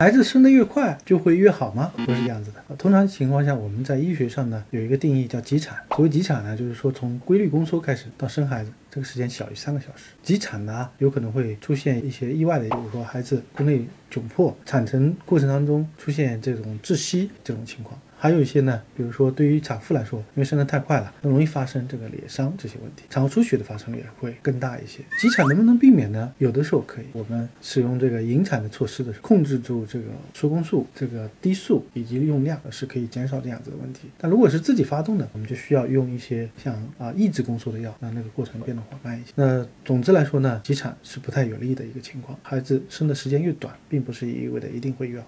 孩子生得越快就会越好吗？不是这样子的。通常情况下，我们在医学上呢有一个定义叫急产。所谓急产呢，就是说从规律宫缩开始到生孩子，这个时间小于三个小时。急产呢有可能会出现一些意外的，比如说孩子宫内窘迫，产程过程当中出现这种窒息这种情况。还有一些呢，比如说对于产妇来说，因为生得太快了，容易发生这个裂伤这些问题，产后出血的发生率会更大一些。急产能不能避免呢？有的时候可以，我们使用这个引产的措施的时候，控制住这个缩宫素、这个低速以及用量，是可以减少这样子的问题。但如果是自己发动的，我们就需要用一些像啊抑制宫缩的药，让那个过程变得缓慢一些。那总之来说呢，急产是不太有利的一个情况，孩子生的时间越短，并不是意味着一定会越好。